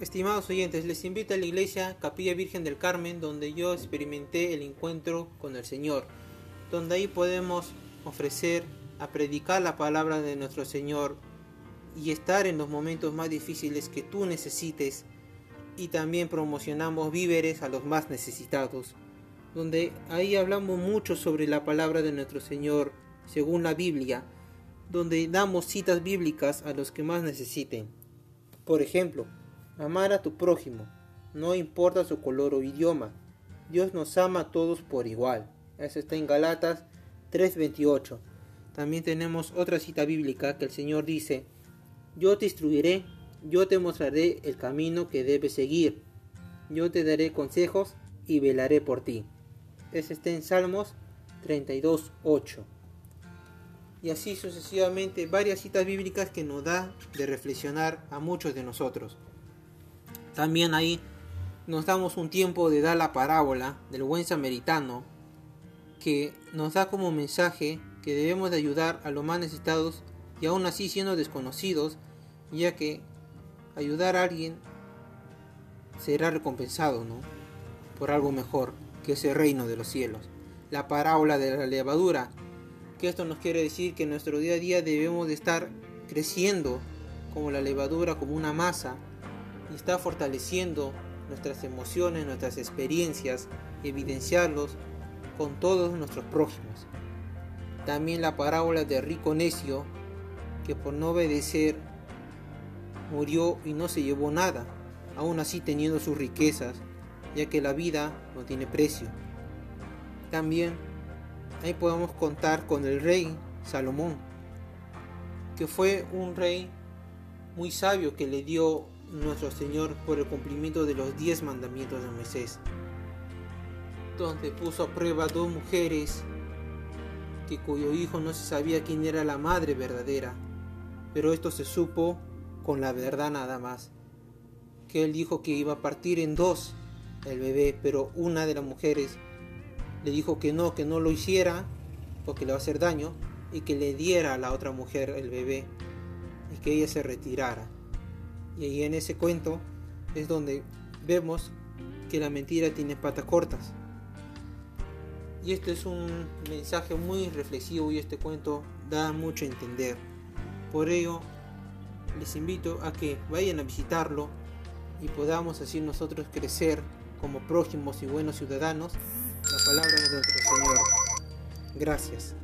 Estimados oyentes, les invito a la iglesia Capilla Virgen del Carmen, donde yo experimenté el encuentro con el Señor, donde ahí podemos ofrecer a predicar la palabra de nuestro Señor y estar en los momentos más difíciles que tú necesites y también promocionamos víveres a los más necesitados, donde ahí hablamos mucho sobre la palabra de nuestro Señor según la Biblia, donde damos citas bíblicas a los que más necesiten. Por ejemplo, Amar a tu prójimo, no importa su color o idioma. Dios nos ama a todos por igual. Eso está en Galatas 3:28. También tenemos otra cita bíblica que el Señor dice, yo te instruiré, yo te mostraré el camino que debes seguir, yo te daré consejos y velaré por ti. Eso está en Salmos 32:8. Y así sucesivamente varias citas bíblicas que nos da de reflexionar a muchos de nosotros. También ahí nos damos un tiempo de dar la parábola del buen samaritano que nos da como mensaje que debemos de ayudar a los más necesitados y aún así siendo desconocidos, ya que ayudar a alguien será recompensado, ¿no? Por algo mejor, que es el reino de los cielos. La parábola de la levadura, que esto nos quiere decir que en nuestro día a día debemos de estar creciendo como la levadura, como una masa, y está fortaleciendo nuestras emociones, nuestras experiencias, evidenciarlos con todos nuestros prójimos. También la parábola de rico necio, que por no obedecer murió y no se llevó nada, aún así teniendo sus riquezas, ya que la vida no tiene precio. También ahí podemos contar con el rey Salomón, que fue un rey muy sabio que le dio nuestro Señor por el cumplimiento de los diez mandamientos de Moisés, donde puso a prueba dos mujeres que cuyo hijo no se sabía quién era la madre verdadera, pero esto se supo con la verdad nada más, que él dijo que iba a partir en dos el bebé, pero una de las mujeres le dijo que no, que no lo hiciera porque le va a hacer daño y que le diera a la otra mujer el bebé y que ella se retirara. Y ahí en ese cuento es donde vemos que la mentira tiene patas cortas. Y este es un mensaje muy reflexivo y este cuento da mucho a entender. Por ello, les invito a que vayan a visitarlo y podamos así nosotros crecer como prójimos y buenos ciudadanos la palabra de nuestro Señor. Gracias.